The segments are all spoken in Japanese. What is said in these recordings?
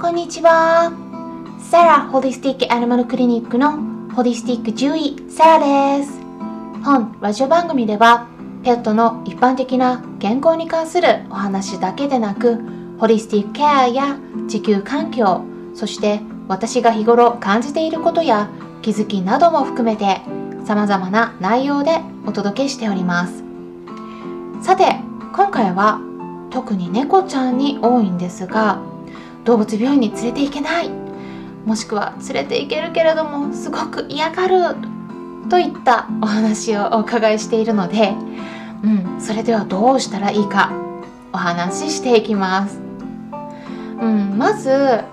こんにちは。サラホリスティックアニマルクリニックのホリスティック獣医サラです。本ラジオ番組ではペットの一般的な健康に関するお話だけでなくホリスティックケアや地球環境そして私が日頃感じていることや気づきなども含めて様々な内容でお届けしておりますさて今回は特に猫ちゃんに多いんですが動物病院に連れて行けない。もしくは連れて行けるけれどもすごく嫌がる。といったお話をお伺いしているので、うん、それではどうしたらいいかお話ししていきます、うん、まず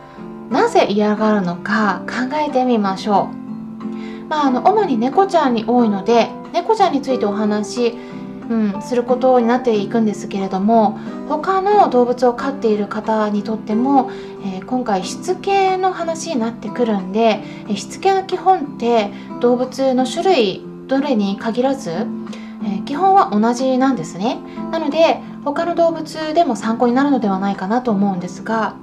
なぜ嫌がるのか考えてみましょう。まあ、あの主に猫ちゃんに多いので猫ちゃんについてお話うん、することになっていくんですけれども他の動物を飼っている方にとっても、えー、今回しつけの話になってくるんでえしつけの基本って動物の種類どれに限らず、えー、基本は同じなんですね。なので他の動物でも参考になるのではないかなと思うんですが、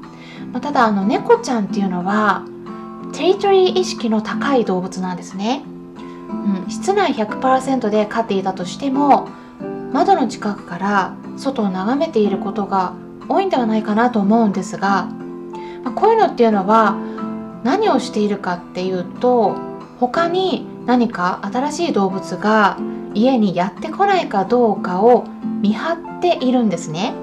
まあ、ただあの猫ちゃんっていうのはテリトリー意識の高い動物なんですね、うん、室内100%で飼っていたとしても窓の近くから外を眺めていることが多いんではないかなと思うんですが、まあ、こういうのっていうのは何をしているかっていうと他に何か新しい動物が家にやってこないかどうかを見張っているんですね。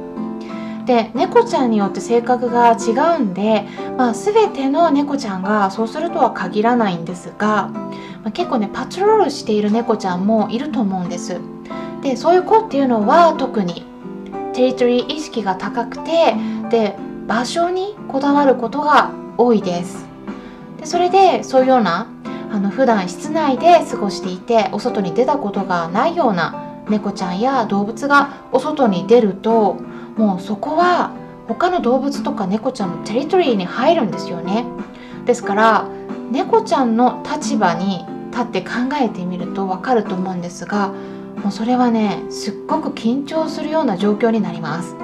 で猫ちゃんによって性格が違うんで、まあ、全ての猫ちゃんがそうするとは限らないんですが、まあ、結構ねパトロールしている猫ちゃんもいると思うんです。でそういう子っていうのは特にテリトリー意識が高くてで場所にこだわることが多いです。でそれでそういうようなあの普段室内で過ごしていてお外に出たことがないような猫ちゃんや動物がお外に出るともうそこは他の動物とか猫ちゃんのテリトリーに入るんですよね。ですから猫ちゃんの立場に立って考えてみると分かると思うんですがもうそれはねすっごく緊張するような状況になります。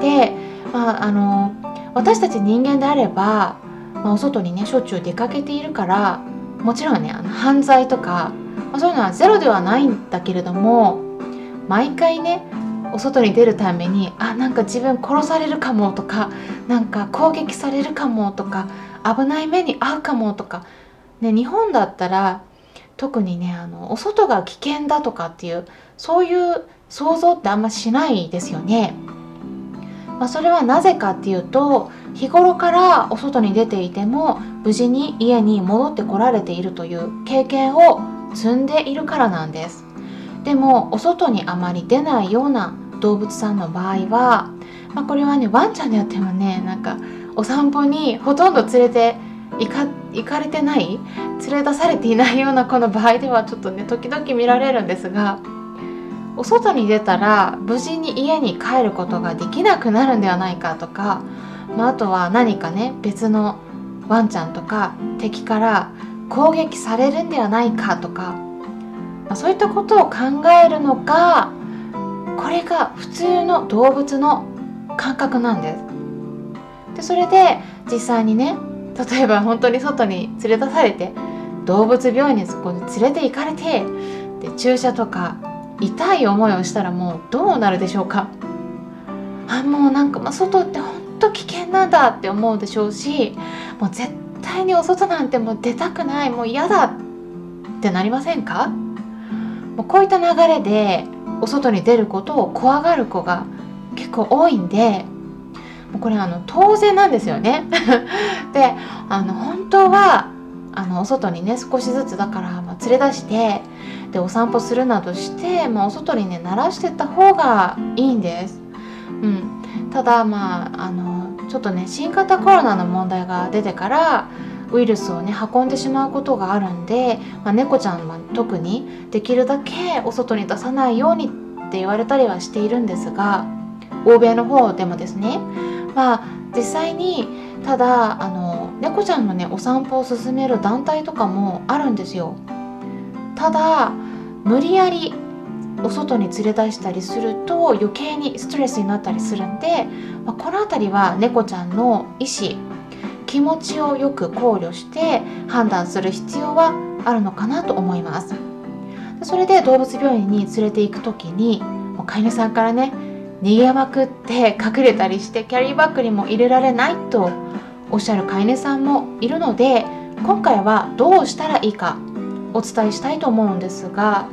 で、まあ、あの私たち人間であれば、まあ、お外にねしょっちゅう出かけているからもちろんねあの犯罪とか、まあ、そういうのはゼロではないんだけれども毎回ねお外に出るためにあなんか自分殺されるかもとかなんか攻撃されるかもとか危ない目に遭うかもとか、ね、日本だったら特にねあのお外が危険だとかっていうそういう想像ってあんましないですよね。まあ、それはなぜかっていうと日頃からお外に出ていても無事に家に戻ってこられているという経験を積んでいるからなんです。でもお外にあまり出ないような動物さんの場合は、まあ、これはねワンちゃんであってもねなんかお散歩にほとんど連れて行か行かれてない？連れ出されていないような子の場合ではちょっとね時々見られるんですがお外に出たら無事に家に帰ることができなくなるんではないかとか、まあ、あとは何かね別のワンちゃんとか敵から攻撃されるんではないかとか、まあ、そういったことを考えるのがこれが普通の動物の感覚なんです。でそれで実際にね例えば本当に外に連れ出されて動物病院にそこに連れて行かれてで注射とか痛い思いをしたらもうどうなるでしょうか。あもうなんか、まあ、外って本当危険なんだって思うでしょうしもう絶対にお外なんてもう出たくないもう嫌だってなりませんか？もうこういった流れでお外に出ることを怖がる子が結構多いんでもうこれあの当然なんですよね であの本当はあのお外にね少しずつだから、まあ、連れ出してでお散歩するなどして、まあ、お外にね慣らしてった方がいいんです。うん、ただまああのちょっとね新型コロナの問題が出てからウイルスをね運んでしまうことがあるんで、まあ、猫ちゃんは特にできるだけお外に出さないようにって言われたりはしているんですが欧米の方でもですねまあ実際にただあの猫ちゃんのねお散歩を勧める団体とかもあるんですよ。ただ無理やりお外に連れ出したりすると余計にストレスになったりするんで、まあ、この辺りは猫ちゃんの意思気持ちをよく考慮して判断する必要はあるのかなと思います。それで動物病院に連れて行く時に飼い主さんからね逃げまくって隠れたりしてキャリーバッグにも入れられないとおっしゃる飼い主さんもいるので今回はどうしたらいいかお伝えしたいと思うんですが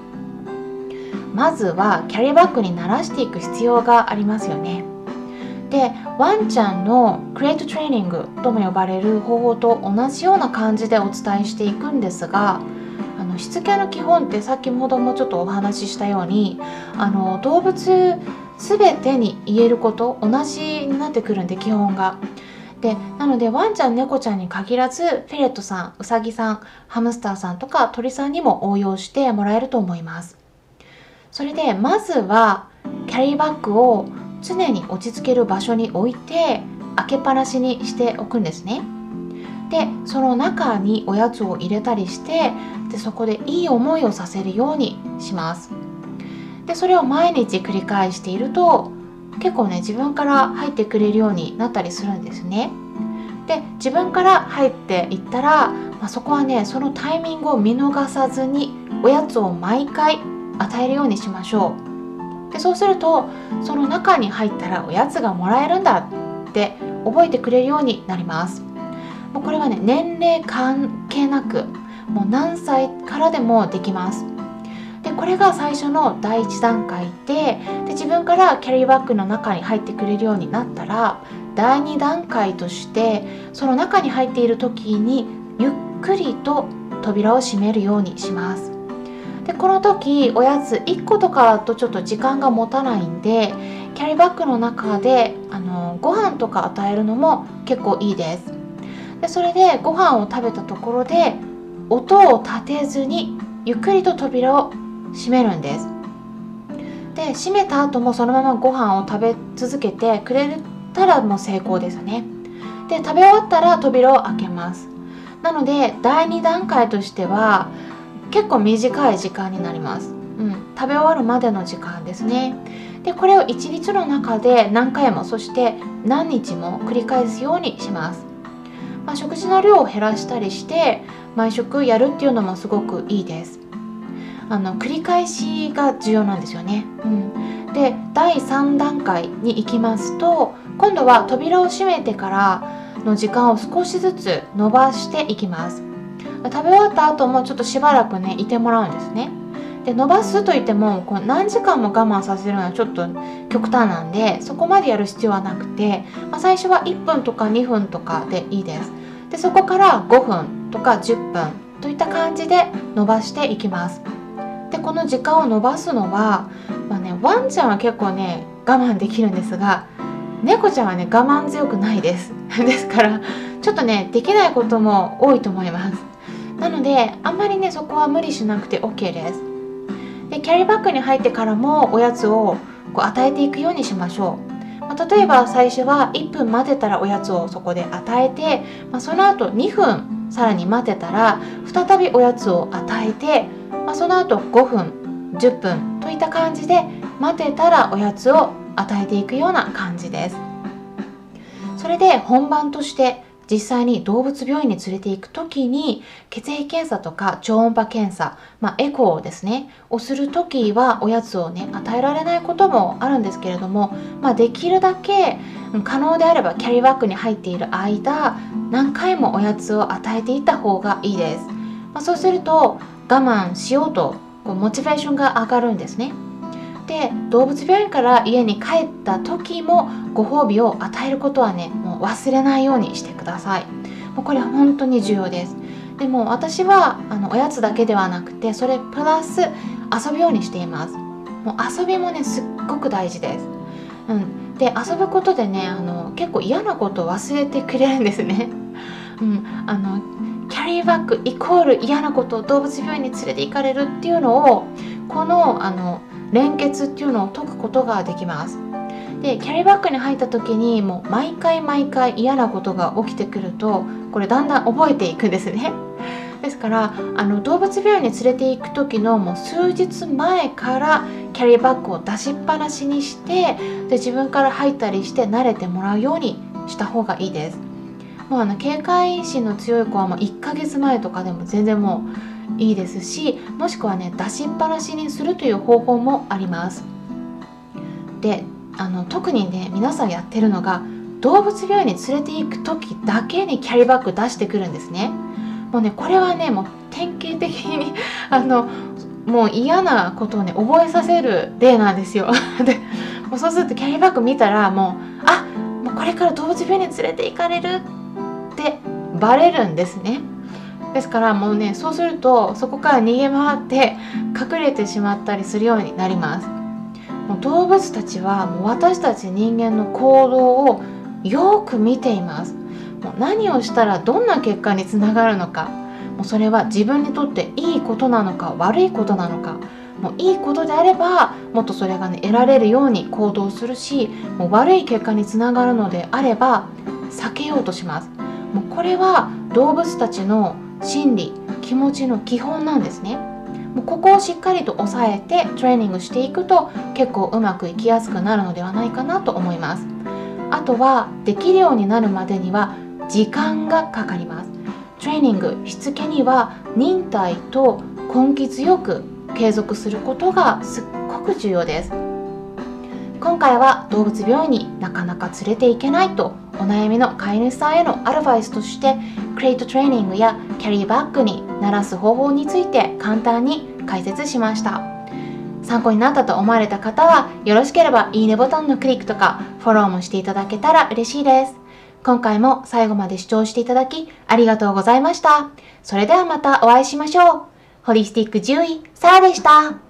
まずはキャリーバッグに慣らしていく必要がありますよね。でワンちゃんのクリエイトトレーニングとも呼ばれる方法と同じような感じでお伝えしていくんですがあのしつけの基本って先ほどもちょっとお話ししたようにあの動物全てに言えること同じになってくるんで基本が。でなのでワンちゃん猫ちゃんに限らずフェレットさんウサギさんハムスターさんとか鳥さんにも応用してもらえると思います。それでまずはキャリーバッグを常に落ち着ける場所に置いて開けっぱなしにしておくんですね。でその中におやつを入れたりしてでそこでいい思いをさせるようにします。でそれを毎日繰り返していると結構ね自分から入ってくれるようになったりするんですね。で自分から入っていったら、まあ、そこはねそのタイミングを見逃さずにおやつを毎回与えるようにしましょう。でそうするとその中に入ったらおやつがもらえるんだって覚えてくれるようになります。もうこれはね年齢関係なくもう何歳からでもできます。これが最初の第1段階でで自分からキャリーバッグの中に入ってくれるようになったら第2段階としてその中に入っている時にゆっくりと扉を閉めるようにします。でこの時おやつ1個とかとちょっと時間が持たないんでキャリーバッグの中であのご飯とか与えるのも結構いいです。でそれでご飯を食べたところで音を立てずにゆっくりと扉を閉めるんです。で閉めた後もそのままご飯を食べ続けてくれたらもう成功ですね。で食べ終わったら扉を開けます。なので第2段階としては結構短い時間になります、うん、食べ終わるまでの時間ですね。でこれを1日の中で何回もそして何日も繰り返すようにします、まあ、食事の量を減らしたりして毎食やるっていうのもすごくいいです。あの繰り返しが重要なんですよね、うん、で第3段階に行きますと今度は扉を閉めてからの時間を少しずつ伸ばしていきます。食べ終わった後もちょっとしばらくねいてもらうんですね。で伸ばすといってもこう何時間も我慢させるのはちょっと極端なんでそこまでやる必要はなくて、まあ、最初は1分とか2分とかでいいです。でそこから5分とか10分といった感じで伸ばしていきます。でこの時間を伸ばすのは、まあね、ワンちゃんは結構ね我慢できるんですが猫ちゃんはね我慢強くないです。ですからちょっとねできないことも多いと思います。なのであんまりねそこは無理しなくて OK です。でキャリーバッグに入ってからもおやつをこう与えていくようにしましょう、まあ、例えば最初は1分待てたらおやつをそこで与えて、まあ、その後2分さらに待てたら再びおやつを与えて、まあ、その後5分10分といった感じで待てたらおやつを与えていくような感じです。それで本番として実際に動物病院に連れて行く時に血液検査とか超音波検査、まあ、エコーですねをする時はおやつをね与えられないこともあるんですけれども、まあ、できるだけ可能であればキャリーバッグに入っている間何回もおやつを与えていた方がいいです、まあ、そうすると我慢しようとこうモチベーションが上がるんですね。で動物病院から家に帰った時もご褒美を与えることはねもう忘れないようにしてください。もうこれは本当に重要です。でも私はあのおやつだけではなくてそれプラス遊ぶようにしています。もう遊びもねすっごく大事です、うん、で遊ぶことでねあの結構嫌なことを忘れてくれるんですね、うん、あのキャリーバッグイコール嫌なことを動物病院に連れて行かれるっていうのをこのあの連結っていうのを解くことができます。でキャリーバッグに入った時にもう毎回毎回嫌なことが起きてくるとこれだんだん覚えていくんですね。ですからあの動物病院に連れて行く時のもう数日前からキャリーバッグを出しっぱなしにしてで自分から入ったりして慣れてもらうようにした方がいいです。もうあの警戒心の強い子はもう1ヶ月前とかでも全然もういいですしもしくはね出しっぱなしにするという方法もあります。であの特にね皆さんやってるのが動物病院に連れて行く時だけにキャリーバッグ出してくるんですね。もうねこれはねもう典型的に あのもう嫌なことをね覚えさせる例なんですよ。でもうそうするとキャリーバッグ見たらもうあもうこれから動物病院に連れて行かれるってバレるんですね。ですからもうねそうするとそこから逃げ回って隠れてしまったりするようになります。もう動物たちはもう私たち人間の行動をよく見ています。何をしたらどんな結果につながるのか。もうそれは自分にとっていいことなのか悪いことなのか。もういいことであればもっとそれがね得られるように行動するしもう悪い結果につながるのであれば避けようとします。もうこれは動物たちの心理気持ちの基本なんですね。もうここをしっかりと押さえてトレーニングしていくと結構うまくいきやすくなるのではないかなと思います。あとはできるようになるまでには時間がかかります。トレーニングしつけには忍耐と根気強く継続することがすっごく重要です。今回は動物病院になかなか連れて行けないとお悩みの飼い主さんへのアドバイスとしてクレイトトレーニングやキャリーバッグに鳴らす方法について簡単に解説しました。参考になったと思われた方はよろしければいいねボタンのクリックとかフォローもしていただけたら嬉しいです。今回も最後まで視聴していただきありがとうございました。それではまたお会いしましょう。ホリスティック獣医サラでした。